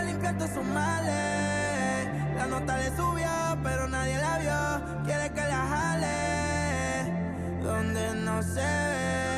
para limpiar todos sus males. La nota le subió, pero nadie la vio. Quiere que la jale. Donde no se ve,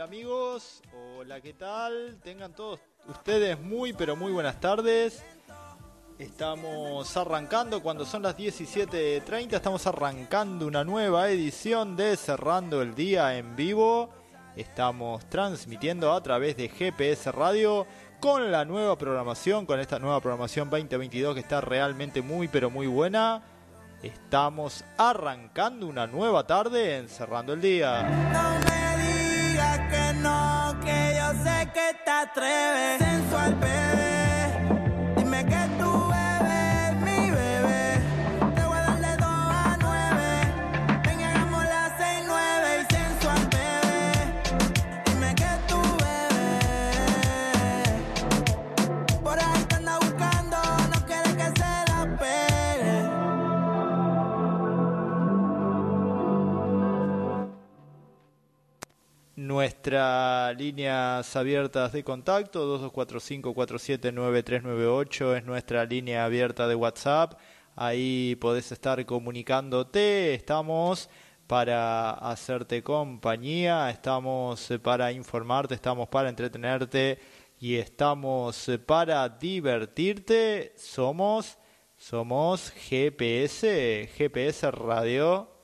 Hola, amigos, hola, ¿qué tal? Tengan todos ustedes muy, pero muy buenas tardes. Estamos arrancando cuando son las 17.30, estamos arrancando una nueva edición de Cerrando el Día en vivo. Estamos transmitiendo a través de GPS Radio con la nueva programación, con esta nueva programación 2022 que está realmente muy, pero muy buena. Estamos arrancando una nueva tarde en Cerrando el Día. Te atreves. Sensual, bebé. Nuestras líneas abiertas de contacto, 2245-479398 es nuestra línea abierta de WhatsApp. Ahí podés estar comunicándote. Estamos para hacerte compañía, estamos eh, para informarte, estamos para entretenerte y estamos eh, para divertirte. Somos, somos GPS, GPS Radio.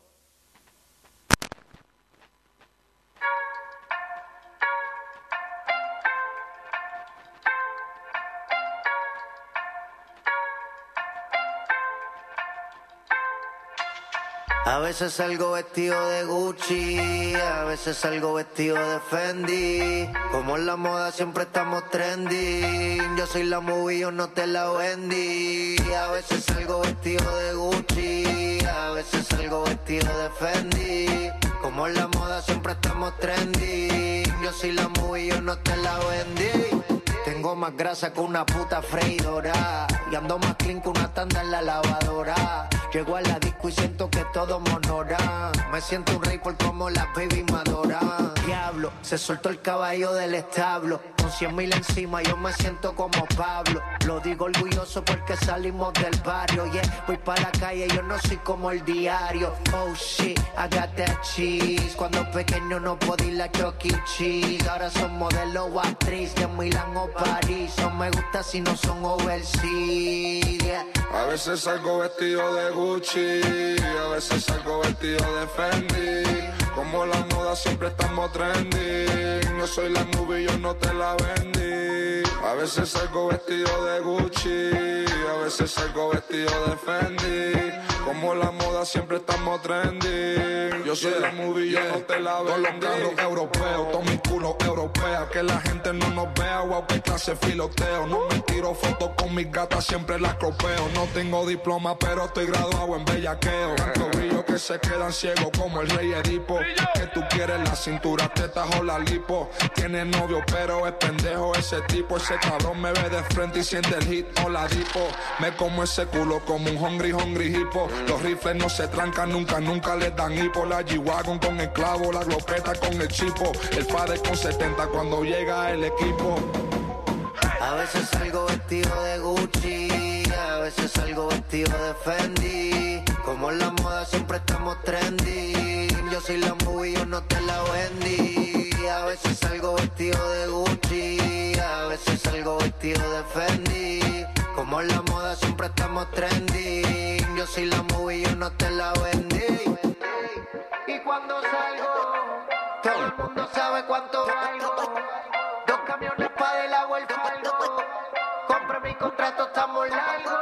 A veces salgo vestido de Gucci, a veces salgo vestido de Fendi. Como en la moda siempre estamos trending. Yo soy la movie, yo no te la vendí. A veces salgo vestido de Gucci, a veces salgo vestido de Fendi. Como en la moda siempre estamos trending. Yo soy la movie, yo no te la vendí. Tengo más grasa que una puta freidora. Y ando más clean que una tanda en la lavadora. Llego a la disco y siento que todo monora. Me siento un rey por como las baby me adoran. Diablo, se soltó el caballo del establo. Con cien mil encima yo me siento como Pablo. Lo digo orgulloso porque salimos del barrio. Yeah, voy para la calle, yo no soy como el diario. Oh shit, I got that cheese. Cuando pequeño no podía ir a Chuck E. Cheese. Ahora son modelo o actriz de Milán o París. No me gusta si no son overseas. Yeah. A veces salgo vestido de Gucci, a veces salgo vestido de Fendi. Como la moda siempre estamos trending. Yo soy la movie, yo no te la vendí. A veces salgo vestido de Gucci, a veces salgo vestido de Fendi. Como la moda siempre estamos trendy. Yo soy la movie, yo no te la veo. Todos los europeos, todos mis culos europeos. Que la gente no nos vea, wow, que clase filoteo. No me tiro fotos con mis gatas, siempre las cropeo. No tengo diploma, pero estoy graduado en bellaqueo. Tanto brillo que se quedan ciegos como el rey Edipo. Que tú quieres la cintura, tetas o la lipo. Tiene novio, pero es pendejo ese tipo. Ese cabrón me ve de frente y siente el hit o la dipo. Me como ese culo como un hungry, hungry hippo. Los rifles no se trancan nunca, nunca les dan hipo. La G-Wagon con el clavo, la glopeta con el chipo. El padre con 70 cuando llega el equipo. A veces salgo vestido de Gucci, veces salgo vestido de Fendi. Como en la moda siempre estamos trendy. Yo soy la movie, yo no te la vendí. A veces salgo vestido de Gucci, a veces salgo vestido de Fendi. Como en la moda siempre estamos trendy. Yo soy la movie, yo no te la vendí. Y cuando salgo, todo el mundo sabe cuánto valgo. Dos camiones para el agua el. Compre mi contrato, estamos largos.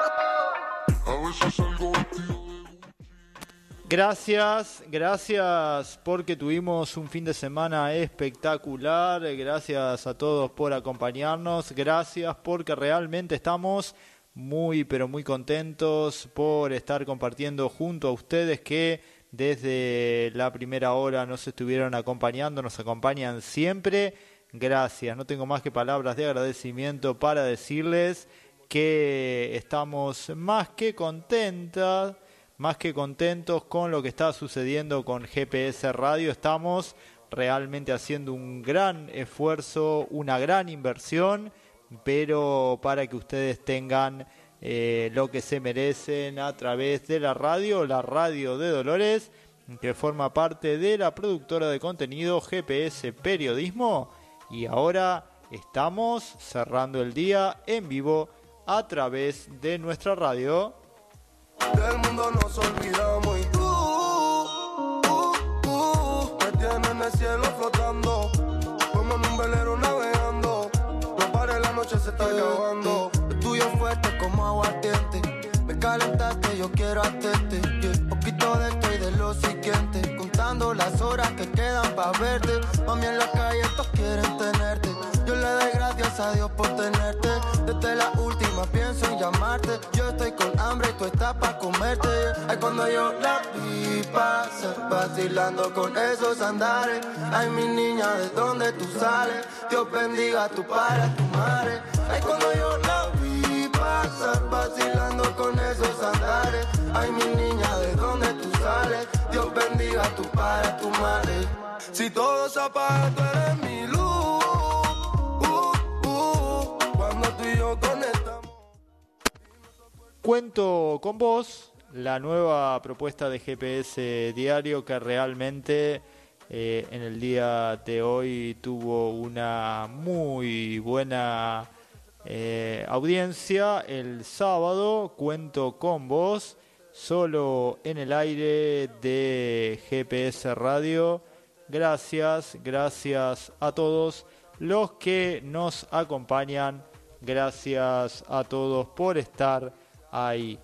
Gracias, gracias porque tuvimos un fin de semana espectacular. Gracias a todos por acompañarnos. Gracias porque realmente estamos muy, pero muy contentos por estar compartiendo junto a ustedes que desde la primera hora nos estuvieron acompañando, nos acompañan siempre. Gracias, no tengo más que palabras de agradecimiento para decirles que estamos más que contentas más que contentos con lo que está sucediendo con GPS Radio. Estamos realmente haciendo un gran esfuerzo, una gran inversión, pero para que ustedes tengan eh, lo que se merecen a través de la radio, la radio de Dolores, que forma parte de la productora de contenido GPS Periodismo. Y ahora estamos cerrando el día en vivo a través de nuestra radio. Del mundo nos olvidamos y tú, uh, uh, me tienes en el cielo flotando, como en un velero navegando. No pare, la noche se está acabando. Lo tuyo fuerte como aguardiente. Me calentaste, yo quiero hacerte. Yeah. Poquito de esto y de lo siguiente. Contando las horas que quedan para verte. Mami, en la calle todos quieren tenerte. Le doy gracias a Dios por tenerte. Desde la última pienso en llamarte. Yo estoy con hambre y tú estás para comerte. Ay, cuando yo la vi pasar, vacilando con esos andares. Ay, mi niña, ¿de dónde tú sales? Dios bendiga a tu padre, a tu madre. Ay, cuando yo la vi pasar, vacilando con esos andares. Ay, mi niña, ¿de dónde tú sales? Dios bendiga a tu padre, a tu madre. Si todo se apaga, tú eres mi luz. Cuento con vos la nueva propuesta de GPS Diario que realmente eh, en el día de hoy tuvo una muy buena eh, audiencia. El sábado cuento con vos solo en el aire de GPS Radio. Gracias, gracias a todos los que nos acompañan. Gracias a todos por estar ahí.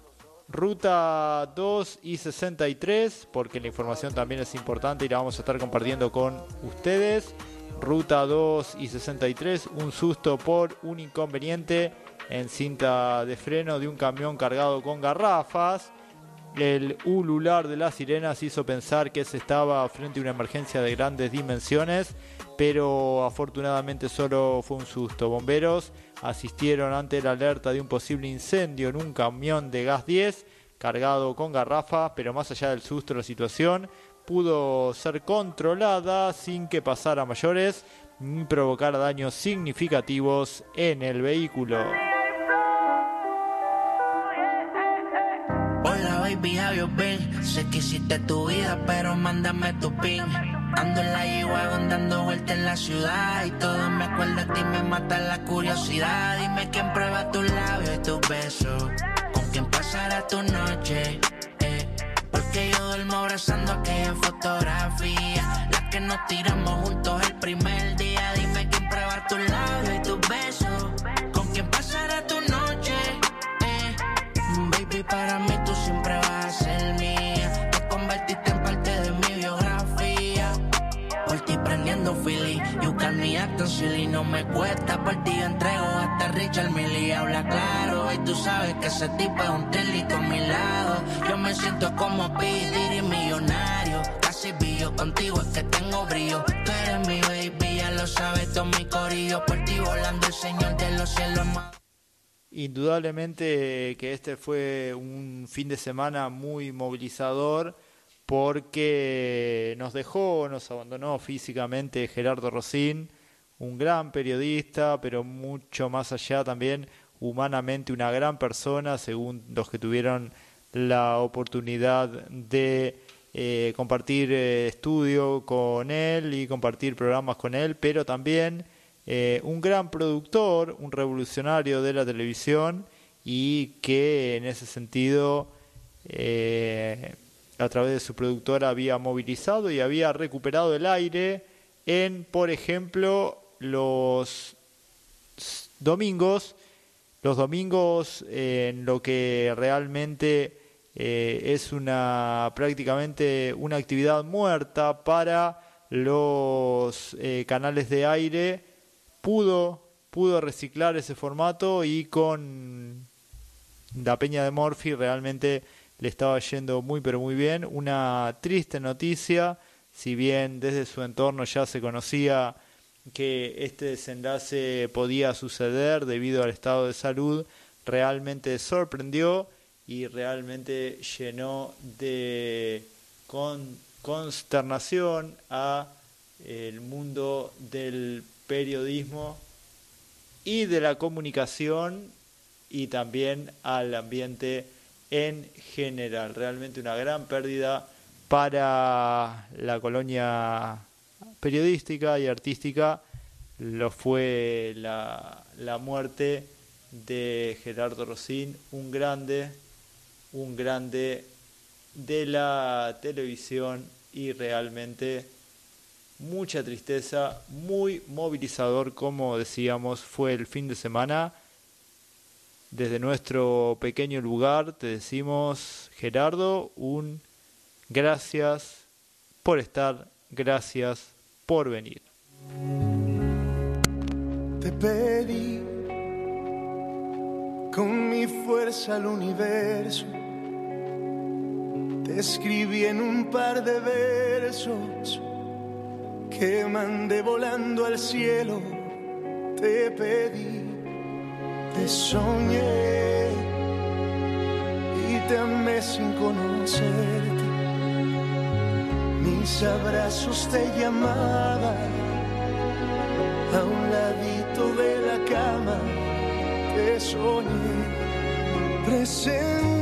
Ruta 2 y 63, porque la información también es importante y la vamos a estar compartiendo con ustedes. Ruta 2 y 63, un susto por un inconveniente en cinta de freno de un camión cargado con garrafas. El ulular de las sirenas hizo pensar que se estaba frente a una emergencia de grandes dimensiones, pero afortunadamente solo fue un susto. Bomberos asistieron ante la alerta de un posible incendio en un camión de gas 10 cargado con garrafas, pero más allá del susto la situación pudo ser controlada sin que pasara mayores ni provocar daños significativos en el vehículo. Hola baby? Sé que hiciste tu vida, pero mándame tu pin. Ando en la G-Wagon dando vueltas en la ciudad Y todo me acuerda de ti, me mata la curiosidad Dime quién prueba tus labios y tus besos Con quién pasará tu noche eh. Porque yo duermo abrazando aquella fotografía La que nos tiramos juntos el primer día Dime quién prueba tus labios y tus besos Con quién pasará tu noche eh. Baby, para mí acting silly. No me cuesta, por ti entrego hasta Richard Millie. Habla claro, y tú sabes que ese tipo es un telito a mi lado. Yo me siento como P. y millonario. Casi billo, contigo es que tengo brillo. Tú eres mi baby, ya lo sabes, todo mi corillo. Por ti volando el señor de los cielos más. Indudablemente que este fue un fin de semana muy movilizador porque nos dejó, nos abandonó físicamente Gerardo Rosín, un gran periodista, pero mucho más allá también humanamente una gran persona, según los que tuvieron la oportunidad de eh, compartir eh, estudio con él y compartir programas con él, pero también eh, un gran productor, un revolucionario de la televisión y que en ese sentido a través de su productora había movilizado y había recuperado el aire en, por ejemplo, los domingos, los domingos en lo que realmente eh, es una prácticamente una actividad muerta para los canales de aire pudo, pudo reciclar ese formato y con la Peña de Morphy realmente le estaba yendo muy pero muy bien. Una triste noticia, si bien desde su entorno ya se conocía que este desenlace podía suceder debido al estado de salud, realmente sorprendió y realmente llenó de consternación a el mundo del periodismo y de la comunicación y también al ambiente en general. Realmente una gran pérdida para la colonia periodística y artística lo fue la, la muerte de Gerardo Rosín, un grande, un grande de la televisión y realmente mucha tristeza, muy movilizador, como decíamos, fue el fin de semana. Desde nuestro pequeño lugar te decimos, Gerardo, un gracias por estar, gracias por venir. Te pedí con mi fuerza al universo, te escribí en un par de versos que mandé volando al cielo, te pedí, te soñé y te amé sin conocerte. Mis abrazos te llamaban a un ladito de la cama, te soñé, presentí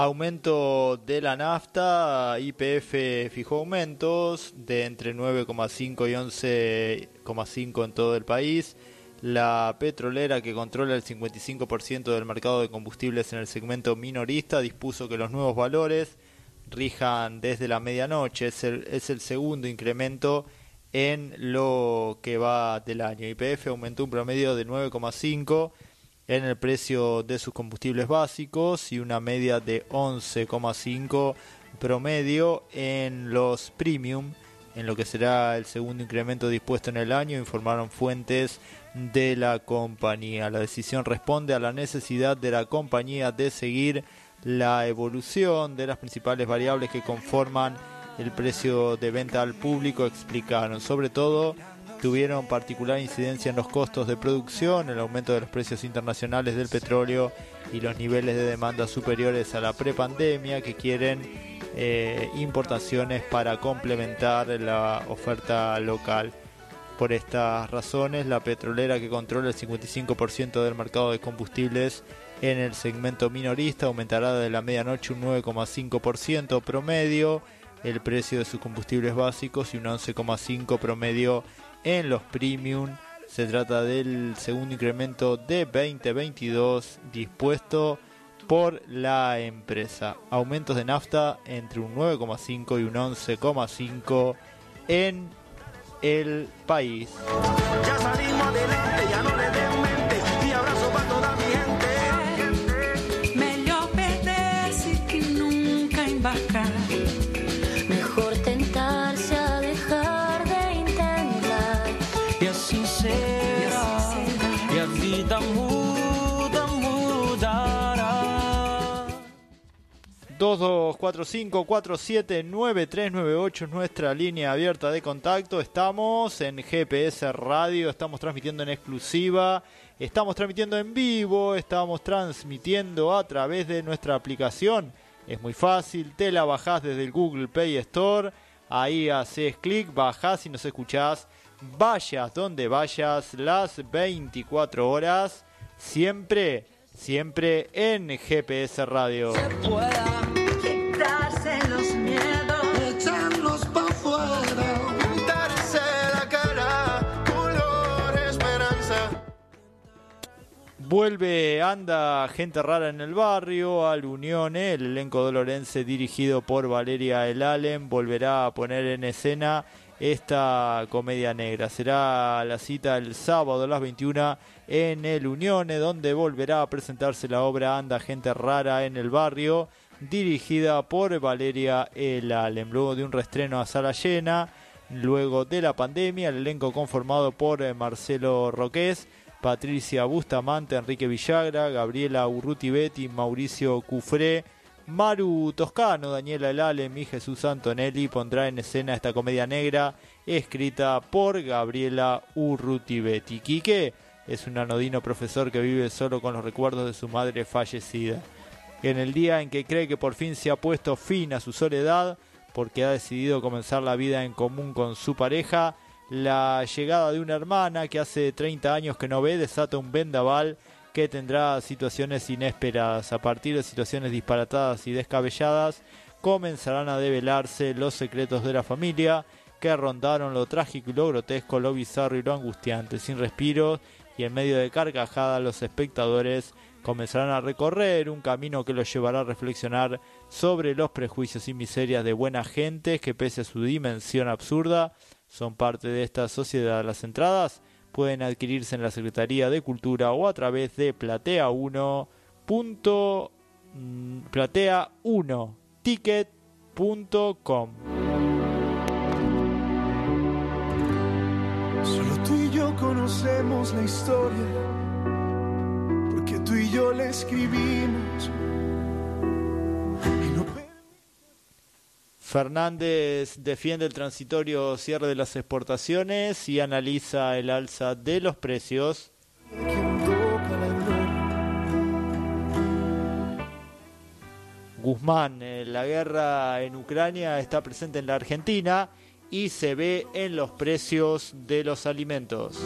Aumento de la nafta, IPF fijó aumentos de entre 9,5 y 11,5 en todo el país. La petrolera que controla el 55% del mercado de combustibles en el segmento minorista dispuso que los nuevos valores rijan desde la medianoche. Es el, es el segundo incremento en lo que va del año. IPF aumentó un promedio de 9,5 en el precio de sus combustibles básicos y una media de 11,5 promedio en los premium, en lo que será el segundo incremento dispuesto en el año, informaron fuentes de la compañía. La decisión responde a la necesidad de la compañía de seguir la evolución de las principales variables que conforman el precio de venta al público, explicaron, sobre todo tuvieron particular incidencia en los costos de producción, el aumento de los precios internacionales del petróleo y los niveles de demanda superiores a la prepandemia que quieren eh, importaciones para complementar la oferta local. Por estas razones, la petrolera que controla el 55% del mercado de combustibles en el segmento minorista aumentará de la medianoche un 9,5% promedio el precio de sus combustibles básicos y un 11,5% promedio en los premium. Se trata del segundo incremento de 2022 dispuesto por la empresa. Aumentos de nafta entre un 9,5 y un 11,5 en el país. E assim será. E a vida muda, mudará. 2245-479398 es nuestra línea abierta de contacto. Estamos en GPS Radio, estamos transmitiendo en exclusiva, estamos transmitiendo en vivo, estamos transmitiendo a través de nuestra aplicación. Es muy fácil, te la bajás desde el Google Play Store, ahí haces clic, bajás y nos escuchás. Vayas donde vayas, las 24 horas, siempre, siempre en GPS Radio. Pueda quitarse los miedos. Pa' afuera, pintarse la cara, color esperanza. Vuelve, anda gente rara en el barrio, al Unione, el elenco dolorense dirigido por Valeria El Allen volverá a poner en escena esta comedia negra. Será la cita el sábado a las 21 en el Unione, donde volverá a presentarse la obra Anda gente rara en el barrio, dirigida por Valeria El Allen. Luego de un restreno a sala llena, luego de la pandemia, el elenco conformado por eh, Marcelo Roqués, Patricia Bustamante, Enrique Villagra, Gabriela Urruti Betty, Mauricio Cufré, Maru Toscano, Daniela El Alem y Jesús Antonelli pondrá en escena esta comedia negra escrita por Gabriela Urruti Betty. Quique es un anodino profesor que vive solo con los recuerdos de su madre fallecida. En el día en que cree que por fin se ha puesto fin a su soledad, porque ha decidido comenzar la vida en común con su pareja, la llegada de una hermana que hace 30 años que no ve desata un vendaval que tendrá situaciones inesperadas. A partir de situaciones disparatadas y descabelladas, comenzarán a develarse los secretos de la familia que rondaron lo trágico y lo grotesco, lo bizarro y lo angustiante. Sin respiros y en medio de carcajadas, los espectadores comenzarán a recorrer un camino que los llevará a reflexionar sobre los prejuicios y miserias de buena gente que pese a su dimensión absurda son parte de esta sociedad. Las entradas pueden adquirirse en la Secretaría de Cultura o a través de platea1. mm, platea1ticket.com. Solo tú y yo conocemos la historia, porque tú y yo la escribimos. Fernández defiende el transitorio cierre de las exportaciones y analiza el alza de los precios. Guzmán, eh, la guerra en Ucrania está presente en la Argentina y se ve en los precios de los alimentos.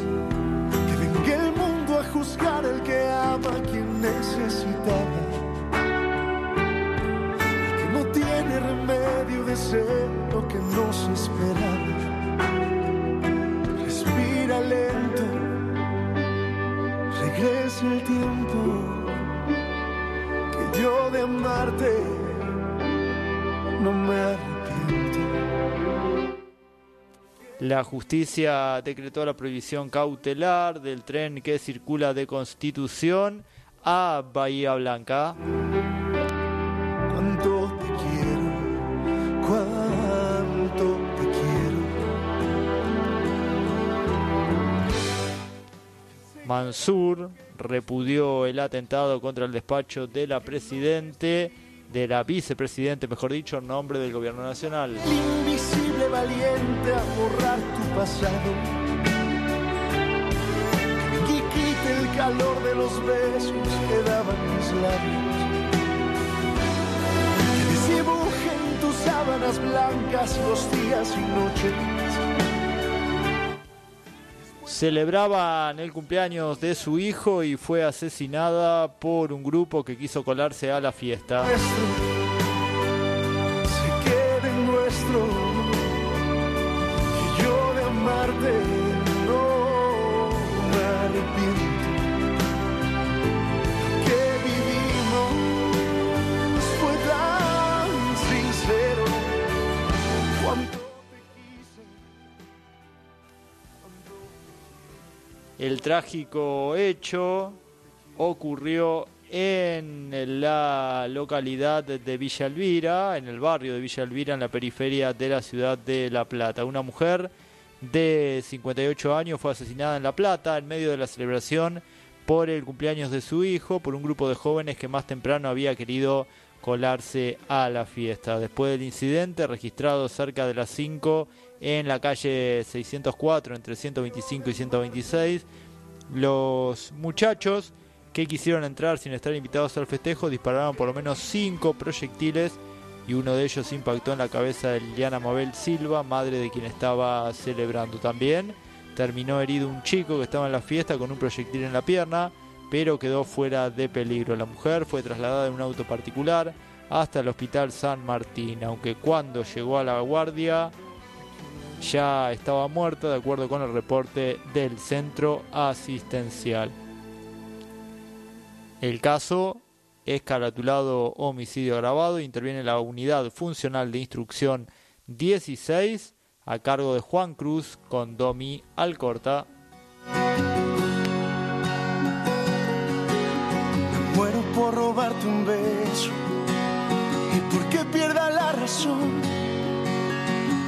Lo que no se esperaba. Respira lento, regresa el tiempo que yo de amarte no me arrepiento. La justicia decretó la prohibición cautelar del tren que circula de Constitución a Bahía Blanca. Mansur repudió el atentado contra el despacho de la presidente, de la vicepresidente, mejor dicho, en nombre del gobierno nacional. El invisible valiente a borrar tu pasado. Y quite el calor de los besos que daban mis labios. Que desdibujen tus sábanas blancas los días y noches. Celebraban el cumpleaños de su hijo y fue asesinada por un grupo que quiso colarse a la fiesta. El trágico hecho ocurrió en la localidad de Villa Elvira, en el barrio de Villa Elvira, en la periferia de la ciudad de La Plata. Una mujer de 58 años fue asesinada en La Plata en medio de la celebración por el cumpleaños de su hijo, por un grupo de jóvenes que más temprano había querido colarse a la fiesta. Después del incidente registrado cerca de las 5 en la calle 604 entre 125 y 126, los muchachos que quisieron entrar sin estar invitados al festejo dispararon por lo menos 5 proyectiles y uno de ellos impactó en la cabeza de Liliana Mabel Silva, madre de quien estaba celebrando también. Terminó herido un chico que estaba en la fiesta con un proyectil en la pierna, pero quedó fuera de peligro. La mujer fue trasladada en un auto particular hasta el hospital San Martín, aunque cuando llegó a la guardia ya estaba muerta, de acuerdo con el reporte del centro asistencial. El caso es caratulado homicidio agravado, interviene la unidad funcional de instrucción 16 a cargo de Juan Cruz con Domi Alcorta.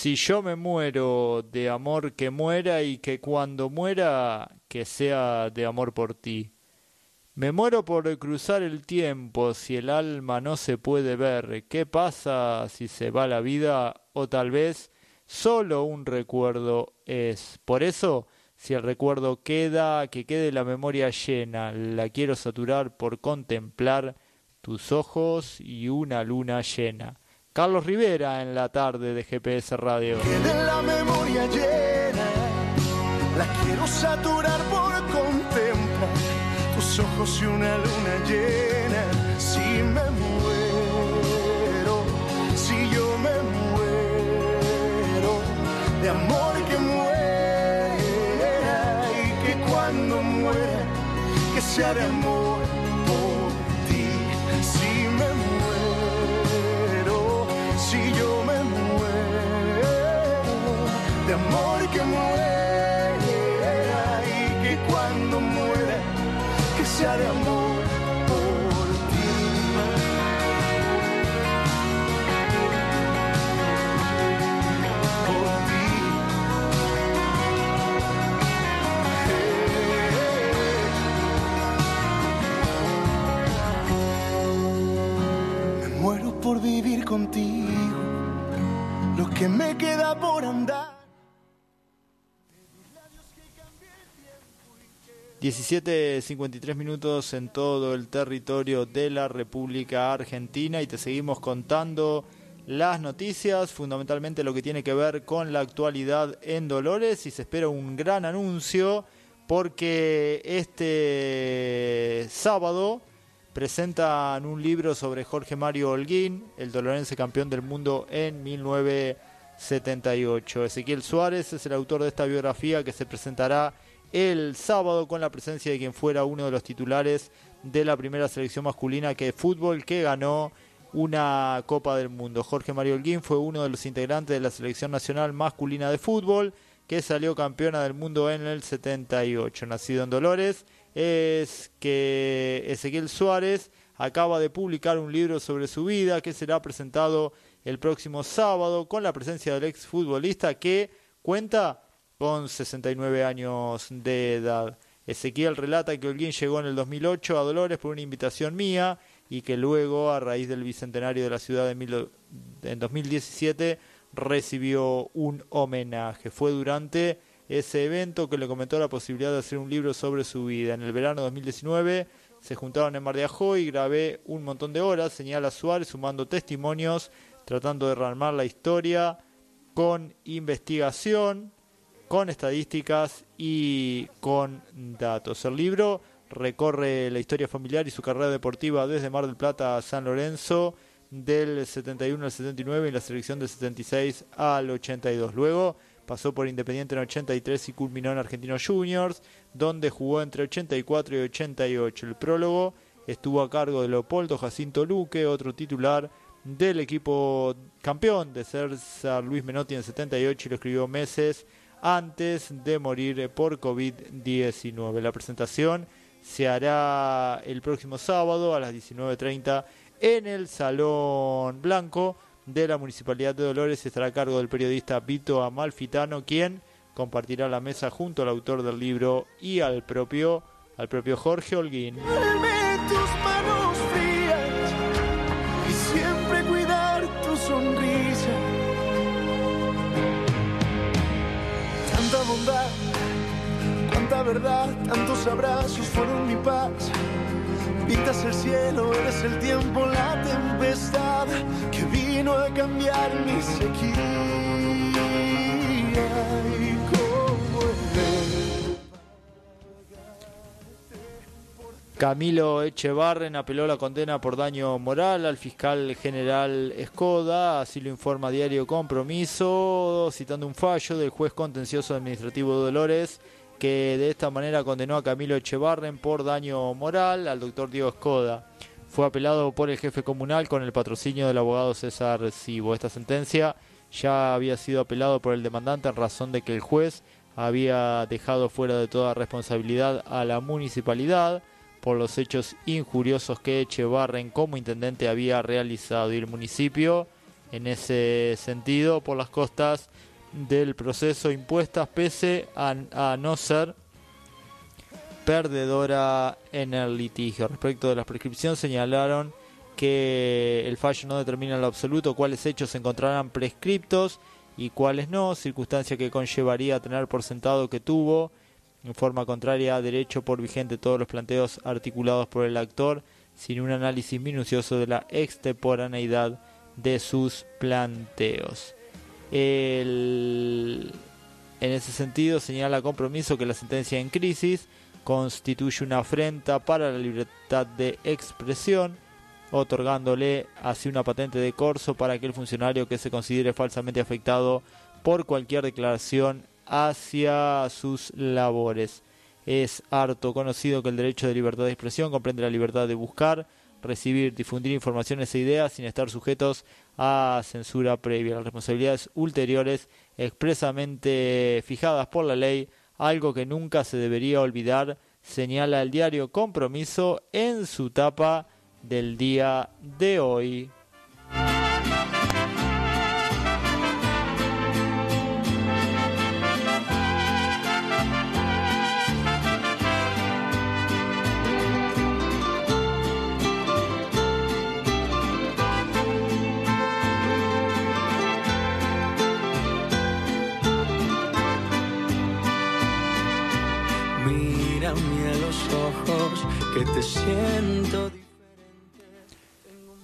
Si yo me muero de amor que muera y que cuando muera que sea de amor por ti. Me muero por cruzar el tiempo si el alma no se puede ver. ¿Qué pasa si se va la vida o tal vez solo un recuerdo es? Por eso, si el recuerdo queda, que quede la memoria llena. La quiero saturar por contemplar tus ojos y una luna llena. Carlos Rivera en la tarde de GPS Radio. quede la memoria llena. La quiero saturar por contemplar tus ojos y una luna llena. Si me muero, si yo me muero, de amor que muera y que cuando muera, que sea de amor por andar. 17.53 minutos en todo el territorio de la República Argentina y te seguimos contando las noticias, fundamentalmente lo que tiene que ver con la actualidad en Dolores y se espera un gran anuncio porque este sábado presentan un libro sobre Jorge Mario Holguín, el dolorense campeón del mundo en 1978. Ezequiel Suárez es el autor de esta biografía que se presentará el sábado con la presencia de quien fuera uno de los titulares de la primera selección masculina que fútbol que ganó una Copa del Mundo. Jorge Mario Holguín fue uno de los integrantes de la selección nacional masculina de fútbol que salió campeona del mundo en el 78. Nacido en Dolores, es que Ezequiel Suárez acaba de publicar un libro sobre su vida que será presentado el próximo sábado con la presencia del exfutbolista que cuenta con 69 años de edad. Ezequiel relata que Holguín llegó en el 2008 a Dolores por una invitación mía y que luego, a raíz del bicentenario de la ciudad en 2017, recibió un homenaje. Fue durante ese evento que le comentó la posibilidad de hacer un libro sobre su vida. En el verano de 2019 se juntaron en Mar de Ajó y grabé un montón de horas, señala Suárez, sumando testimonios, tratando de rearmar la historia con investigación con estadísticas y con datos. El libro recorre la historia familiar y su carrera deportiva desde Mar del Plata a San Lorenzo del 71 al 79 y la selección del 76 al 82. Luego pasó por Independiente en 83 y culminó en Argentinos Juniors, donde jugó entre 84 y 88. El prólogo estuvo a cargo de Leopoldo Jacinto Luque, otro titular del equipo campeón de César Luis Menotti en 78 y lo escribió meses antes de morir por COVID-19. La presentación se hará el próximo sábado a las 19.30 en el Salón Blanco de la Municipalidad de Dolores. Estará a cargo del periodista Vito Amalfitano, quien compartirá la mesa junto al autor del libro y al propio, al propio Jorge Holguín. Verdad, tantos abrazos fueron mi paz. El cielo, eres el tiempo, la tempestad que vino a cambiar mi sequía. Camilo Echevarren apeló la condena por daño moral al fiscal general Escoda, así lo informa Diario Compromiso, citando un fallo del juez contencioso administrativo Dolores que de esta manera condenó a Camilo Echevarren por daño moral al doctor Diego Escoda. Fue apelado por el jefe comunal con el patrocinio del abogado César Cibo. Esta sentencia ya había sido apelado por el demandante en razón de que el juez había dejado fuera de toda responsabilidad a la municipalidad por los hechos injuriosos que Echevarren como intendente había realizado y el municipio en ese sentido por las costas del proceso impuestas pese a, a, no ser perdedora en el litigio. Respecto de la prescripción señalaron que el fallo no determina en lo absoluto cuáles hechos se encontrarán prescriptos y cuáles no, circunstancia que conllevaría tener por sentado que tuvo en forma contraria a derecho por vigente todos los planteos articulados por el actor sin un análisis minucioso de la extemporaneidad de sus planteos. En ese sentido, señala compromiso que la sentencia en crisis constituye una afrenta para la libertad de expresión, otorgándole así una patente de corso para aquel funcionario que se considere falsamente afectado por cualquier declaración hacia sus labores. Es harto conocido que el derecho de libertad de expresión comprende la libertad de buscar, recibir, difundir informaciones e ideas sin estar sujetos a censura previa. Las responsabilidades ulteriores expresamente fijadas por la ley, algo que nunca se debería olvidar, señala el diario Compromiso en su tapa del día de hoy. Los ojos.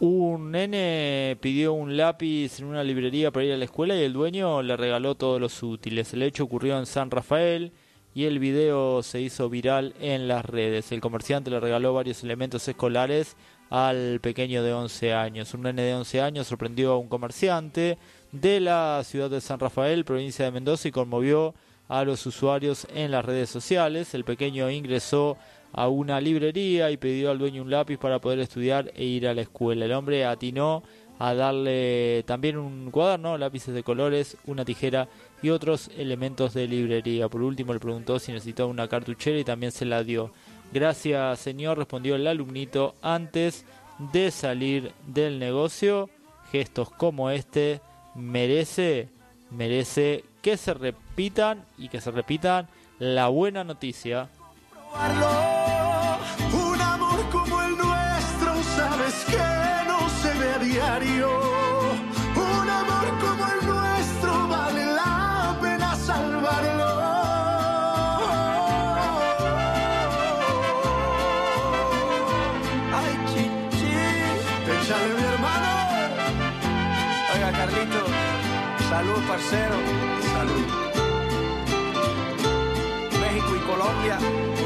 Un nene pidió un lápiz en una librería para ir a la escuela y el dueño le regaló todos los útiles. El hecho ocurrió en San Rafael y el video se hizo viral en las redes. El comerciante le regaló varios elementos escolares al pequeño de 11 años. Un nene de 11 años sorprendió a un comerciante de la ciudad de San Rafael, provincia de Mendoza, y conmovió a los usuarios en las redes sociales. El pequeño ingresó a una librería y pidió al dueño un lápiz para poder estudiar e ir a la escuela. El hombre atinó a darle también un cuaderno, lápices de colores, una tijera y otros elementos de librería. Por último le preguntó si necesitaba una cartuchera y también se la dio. Gracias señor, respondió el alumnito antes de salir del negocio. Gestos como este merece, merece que se repitan y que se repitan la buena noticia. Un amor como el nuestro, sabes que no se ve a diario. Un amor como el nuestro vale la pena salvarlo. Ay, chichi. Échale, mi hermano. Oiga, Carlito. Salud, parcero.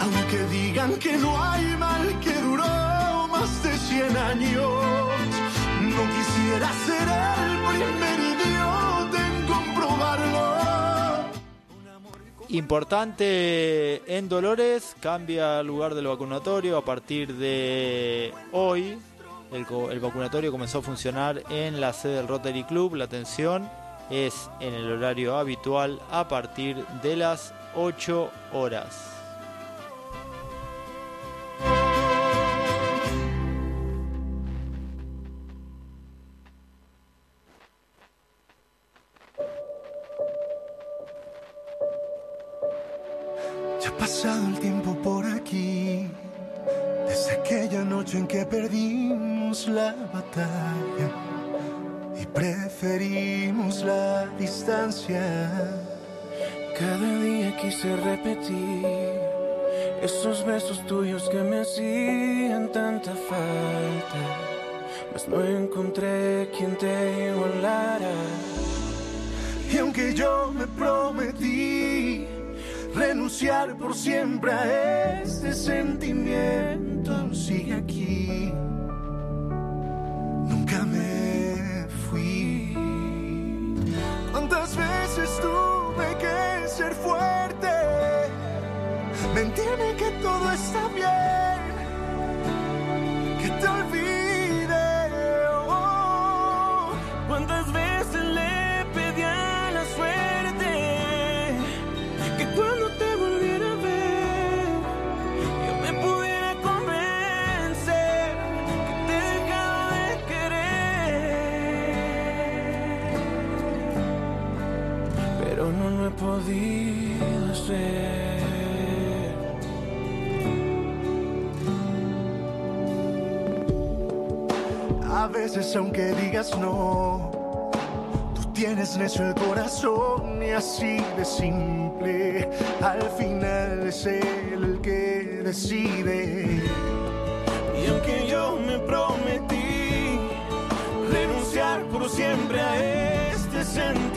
Aunque digan que no hay mal que duró más de 100 años, no quisiera ser el primer idiota en comprobarlo. Importante en Dolores, cambia el lugar del vacunatorio a partir de hoy. El, el vacunatorio comenzó a funcionar en la sede del Rotary Club. La atención es en el horario habitual a partir de las 8 horas. La batalla y preferimos la distancia. Cada día quise repetir esos besos tuyos que me hacían tanta falta. Mas no encontré quien te igualara. Y aunque yo me prometí renunciar por siempre a este sentimiento, sigue aquí. ¿Cuántas veces tuve que ser fuerte? Mentirme que todo está bien, que te olvide. Veces aunque digas no, tú tienes necio el corazón y así de simple. Al final es él el que decide. Y aunque yo me prometí renunciar por siempre a este sentimiento,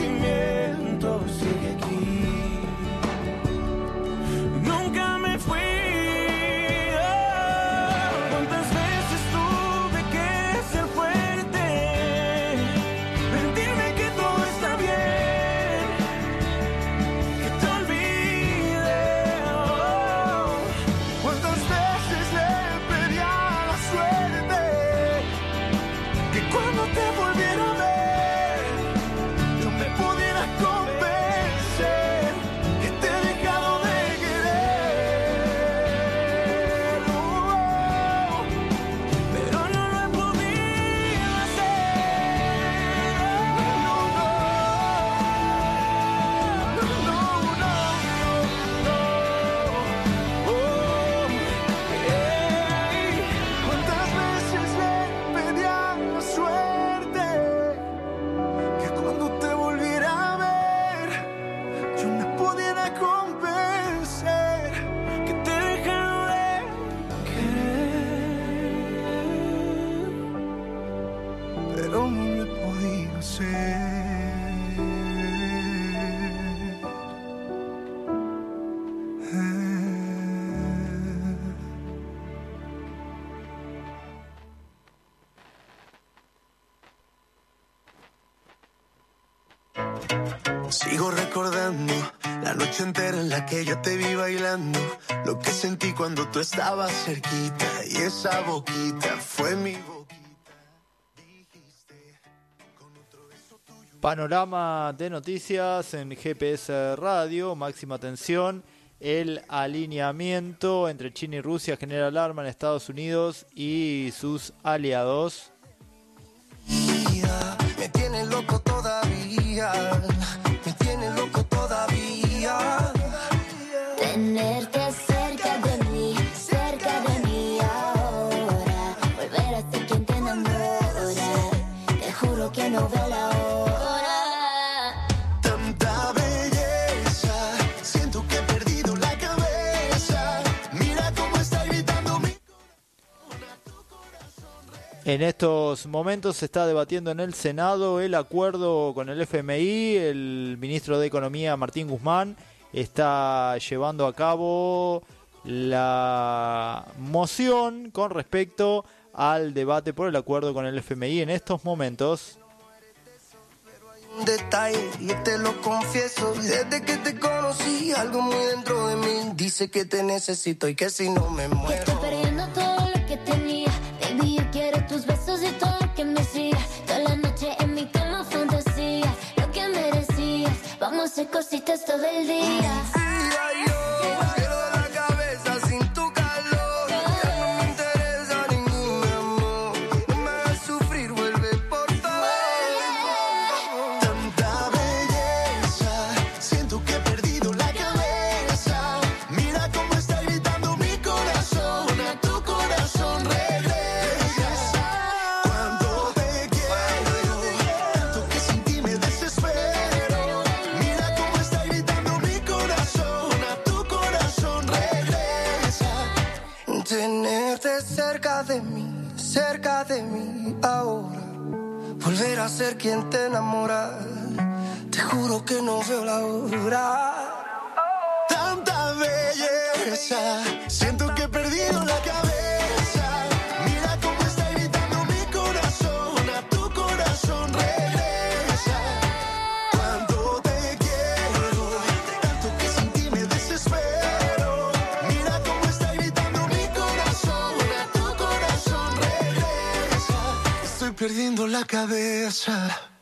Sigo recordando la noche entera en la que yo te vi bailando. Lo que sentí cuando tú estabas cerquita y esa boquita fue mi boquita. Panorama de noticias en GPS Radio, máxima atención. El alineamiento entre China y Rusia genera alarma en Estados Unidos y sus aliados. Me tiene loco todavía, En estos momentos se está debatiendo en el Senado el acuerdo con el FMI. El ministro de Economía, Martín Guzmán, está llevando a cabo la moción con respecto al debate por el acuerdo con el FMI en estos momentos. un detalle y te lo confieso. Desde que te conocí, algo muy dentro de mí dice que te necesito y que si no me muero. Hacer cositas todo el día. Ser quien te enamora. Te juro que no veo la hora. Tanta belleza, perdiendo la cabeza.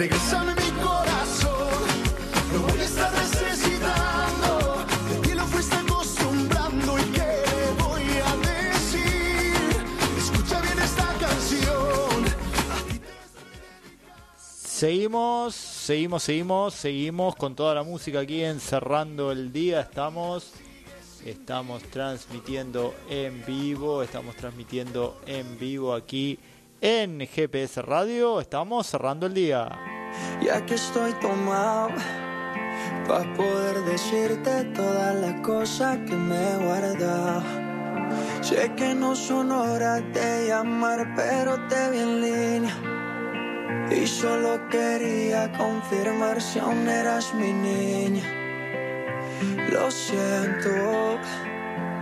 Regresame mi corazón, lo voy a estar necesitando. De ti lo fuiste acostumbrando y qué voy a decir. Escucha bien esta canción. Seguimos, seguimos, seguimos, seguimos con toda la música aquí en Cerrando el Día. Estamos, estamos transmitiendo en vivo, estamos transmitiendo en vivo aquí en GPS Radio. Estamos cerrando el día. Ya que estoy tomado para poder decirte todas las cosas que me he guardado. Sé que no son horas de llamar, pero te vi en línea. Y solo quería confirmar si aún eras mi niña. Lo siento.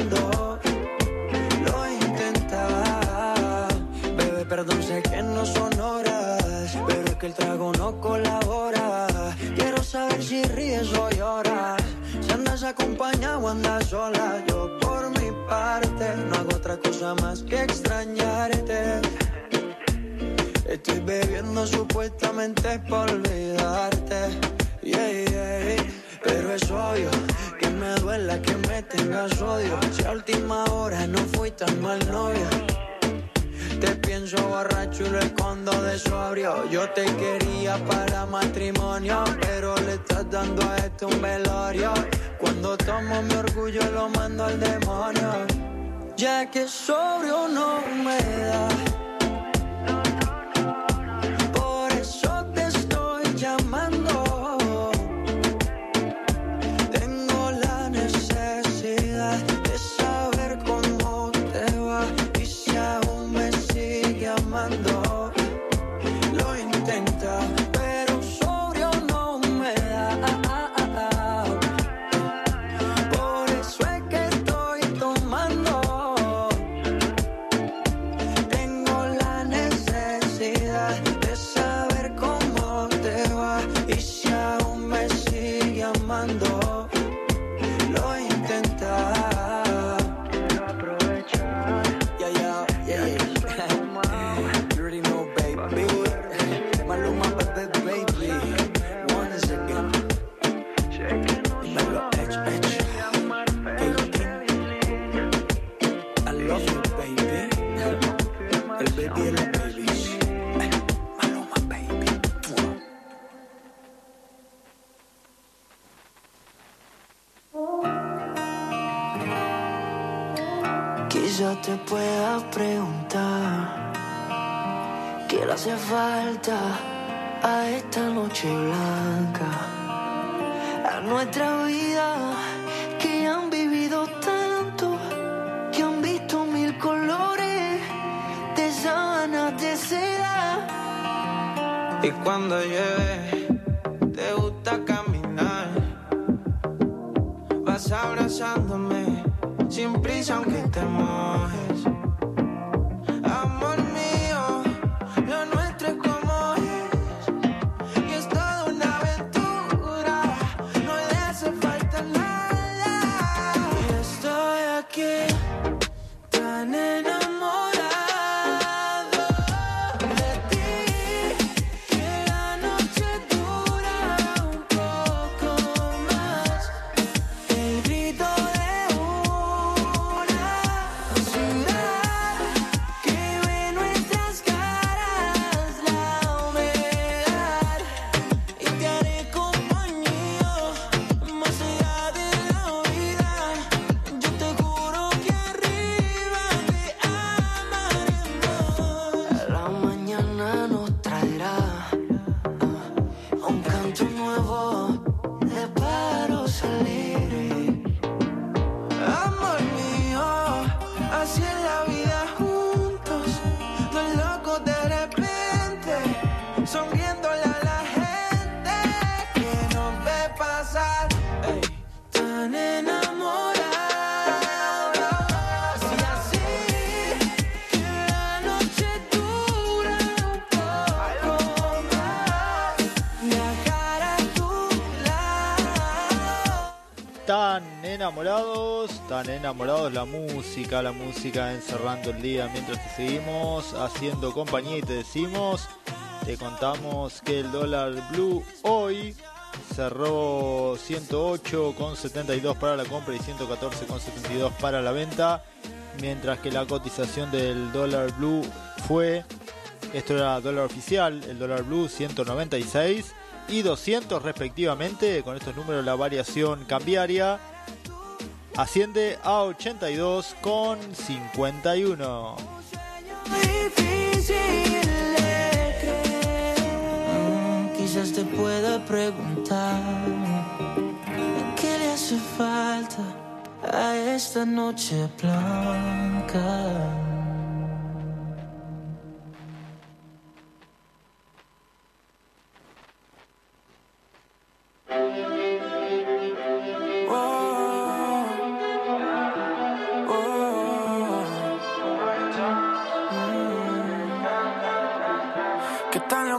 cuando lo intentaba. Bebé, perdón, sé que no son horas, pero es que el trago no colabora. Quiero saber si ríes o lloras, si andas acompañado o andas sola. Yo por mi parte no hago otra cosa más que extrañarte. Estoy bebiendo supuestamente por olvidarte, yeah, yeah. pero es obvio me duela que me tengas odio. Si a última hora no fui tan mal novio. Te pienso borracho y lo escondo de sobrio. Yo te quería para matrimonio, pero le estás dando a esto un velorio. Cuando tomo mi orgullo lo mando al demonio. Ya que sobrio no me da. Quizá te pueda preguntar qué le hace falta a esta noche blanca, a nuestra vida que han vivido tanto, que han visto mil colores de sábanas de seda. Y cuando llueve, aunque te mojes. Enamorados, tan enamorados la música, la música encerrando el día mientras te seguimos haciendo compañía y te decimos, te contamos que el dólar blue hoy cerró 108,72 para la compra y 114,72 para la venta, mientras que la cotización del dólar blue fue, esto era dólar oficial, el dólar blue 196 y 200 respectivamente, con estos números la variación cambiaria asciende a 82 con 51. difícil de creer. Quizás te pueda preguntar qué le hace falta a esta noche blanca. Oh, oh.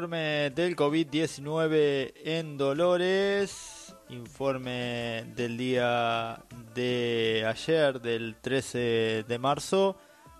Informe del COVID-19 en Dolores. Informe del día de ayer, del 13 de marzo.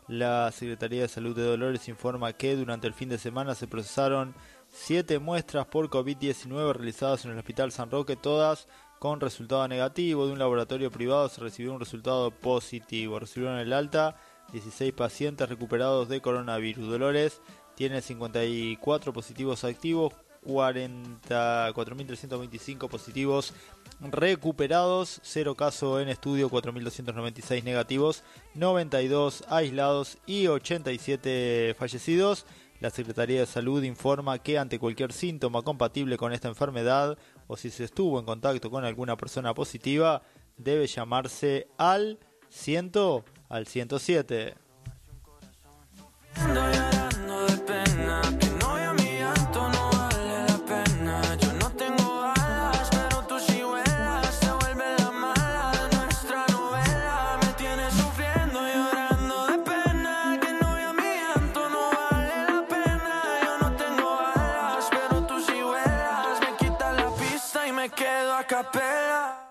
La Secretaría de Salud de Dolores informa que durante el fin de semana se procesaron siete muestras por COVID-19 realizadas en el Hospital San Roque, todas con resultado negativo. De un laboratorio privado se recibió un resultado positivo. Recibieron el alta 16 pacientes recuperados de coronavirus. Dolores tiene 54 positivos activos, 44.325 positivos recuperados, 0 casos en estudio, 4.296 negativos, 92 aislados y 87 fallecidos. La Secretaría de Salud informa que ante cualquier síntoma compatible con esta enfermedad o si se estuvo en contacto con alguna persona positiva, debe llamarse al 100 al 107. Pena, y a mi llanto no vale la pena. Yo no tengo alas, pero tú sí te vuelve la nuestra novela. Me tienes sufriendo, llorando de pena, que no y a mi llanto no vale la pena. Yo no tengo alas, pero tú sí vuelas, me quitas la pista y me quedo a capela.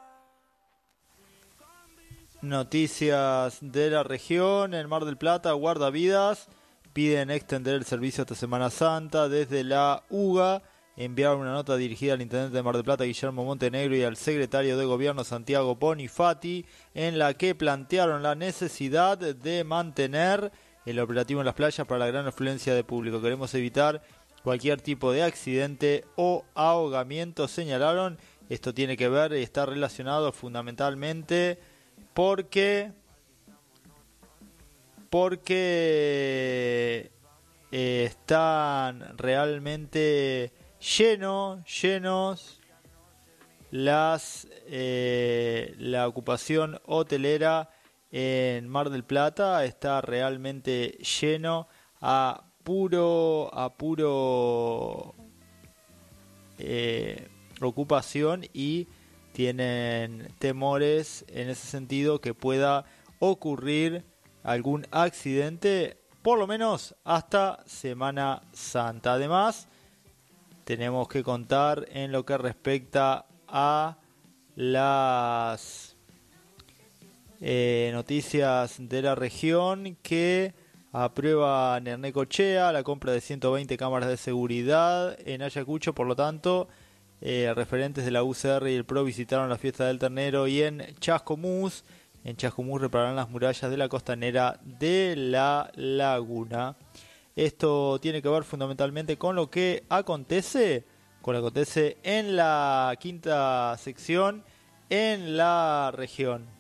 Noticias de la región, en Mar del Plata, guardavidas piden extender el servicio hasta Semana Santa desde la UGA. Enviaron una nota dirigida al intendente de Mar del Plata, Guillermo Montenegro, y al secretario de Gobierno, Santiago Bonifati, en la que plantearon la necesidad de mantener el operativo en las playas para la gran afluencia de público. Queremos evitar cualquier tipo de accidente o ahogamiento, señalaron. Esto tiene que ver y está relacionado fundamentalmente porque porque eh, están realmente llenos llenos las eh, la ocupación hotelera en Mar del Plata. Está realmente lleno a puro a puro eh, ocupación y tienen temores en ese sentido que pueda ocurrir algún accidente, por lo menos hasta Semana Santa. Además, tenemos que contar en lo que respecta a las eh, noticias de la región que aprueba Nernecochea la compra de 120 cámaras de seguridad en Ayacucho, por lo tanto, eh, referentes de la UCR y el PRO visitaron la fiesta del ternero y en Chascomús, en Chascomús repararán las murallas de la costanera de la laguna. Esto tiene que ver fundamentalmente con lo que acontece, con lo que acontece en la quinta sección en la región.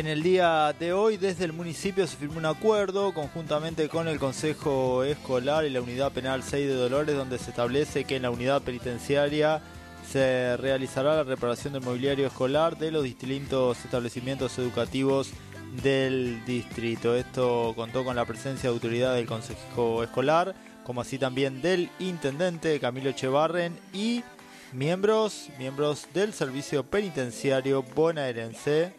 En el día de hoy, desde el municipio se firmó un acuerdo conjuntamente con el Consejo Escolar y la Unidad Penal 6 de Dolores, donde se establece que en la unidad penitenciaria se realizará la reparación del mobiliario escolar de los distintos establecimientos educativos del distrito. Esto contó con la presencia de autoridad del Consejo Escolar, como así también del intendente Camilo Echevarren y miembros, miembros del servicio penitenciario bonaerense.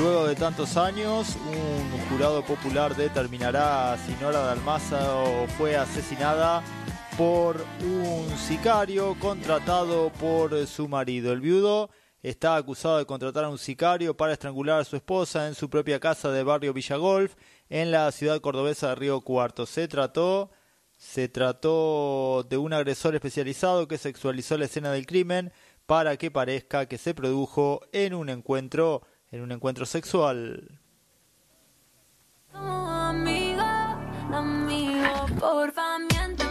Luego de tantos años, un jurado popular determinará si Nora Dalmaza fue asesinada por un sicario contratado por su marido. El viudo está acusado de contratar a un sicario para estrangular a su esposa en su propia casa de barrio Villagolf, en la ciudad cordobesa de Río Cuarto. Se trató, se trató de un agresor especializado que sexualizó la escena del crimen para que parezca que se produjo en un encuentro, en un encuentro sexual. Amigo, amigo, porfa, miénteme.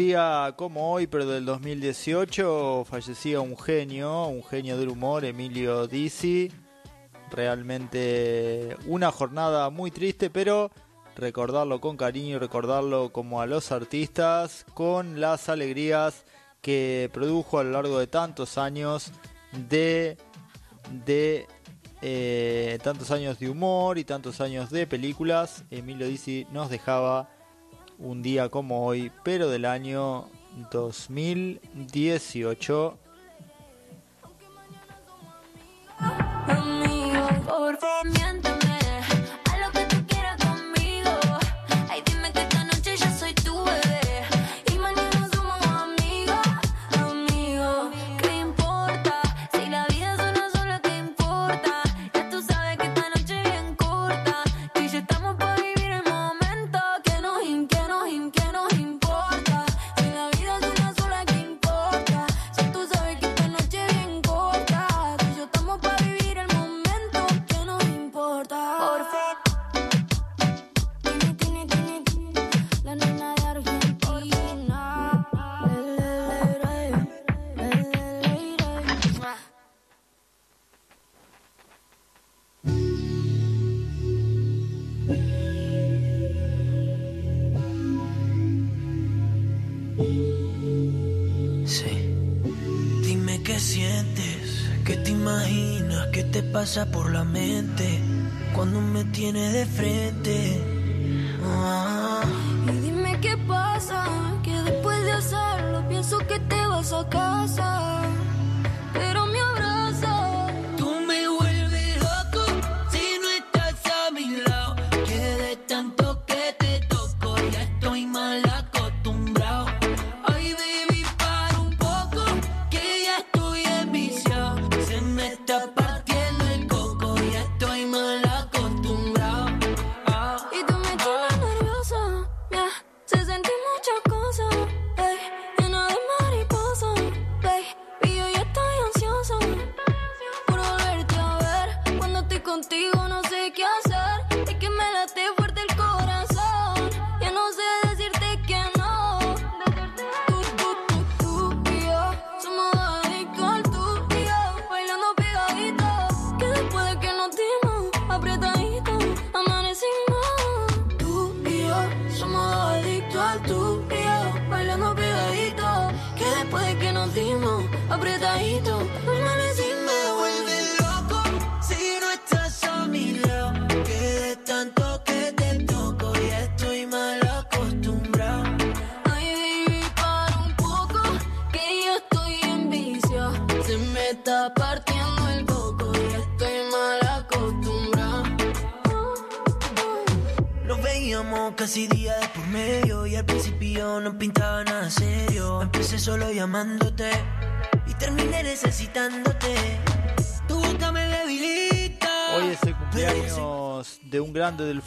Día como hoy, pero del 2018, fallecía un genio, un genio del humor, Emilio Dizzi. Realmente una jornada muy triste, pero recordarlo con cariño y recordarlo como a los artistas, con las alegrías que produjo a lo largo de tantos años de, de eh, tantos años de humor y tantos años de películas. Emilio Dizzi nos dejaba un día como hoy, pero del año 2018.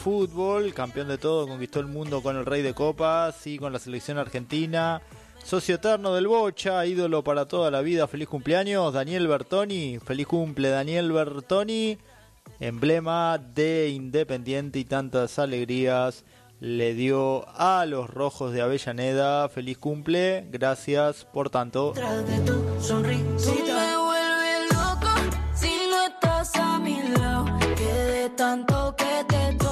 Fútbol, campeón de todo, conquistó el mundo con el Rey de Copas y con la selección argentina. Socio eterno del Bocha, ídolo para toda la vida. Feliz cumpleaños, Daniel Bertoni. Feliz cumple, Daniel Bertoni. Emblema de Independiente y tantas alegrías le dio a los rojos de Avellaneda. Feliz cumple, gracias por tanto. Tras de tu Tú sonrisita. me vuelves loco si no estás a mi lado. Que de tanto que te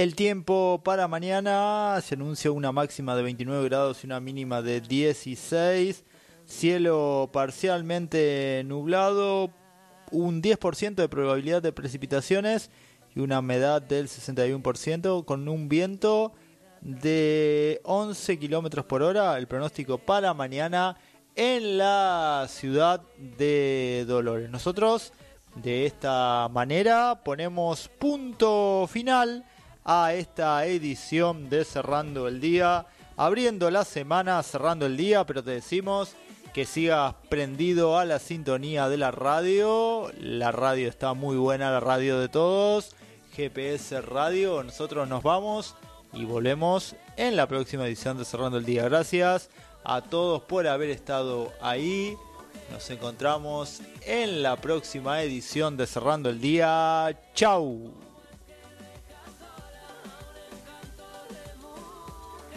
El tiempo para mañana se anuncia una máxima de 29 grados y una mínima de 16. Cielo parcialmente nublado, un 10% de probabilidad de precipitaciones y una humedad del 61% con un viento de 11 kilómetros por hora. El pronóstico para mañana en la ciudad de Dolores. Nosotros de esta manera ponemos punto final a esta edición de Cerrando el Día, abriendo la semana, cerrando el día, pero te decimos que sigas prendido a la sintonía de la radio. La radio está muy buena, la radio de todos. GPS Radio, nosotros nos vamos y volvemos en la próxima edición de Cerrando el Día. Gracias a todos por haber estado ahí. Nos encontramos en la próxima edición de Cerrando el Día. Chau.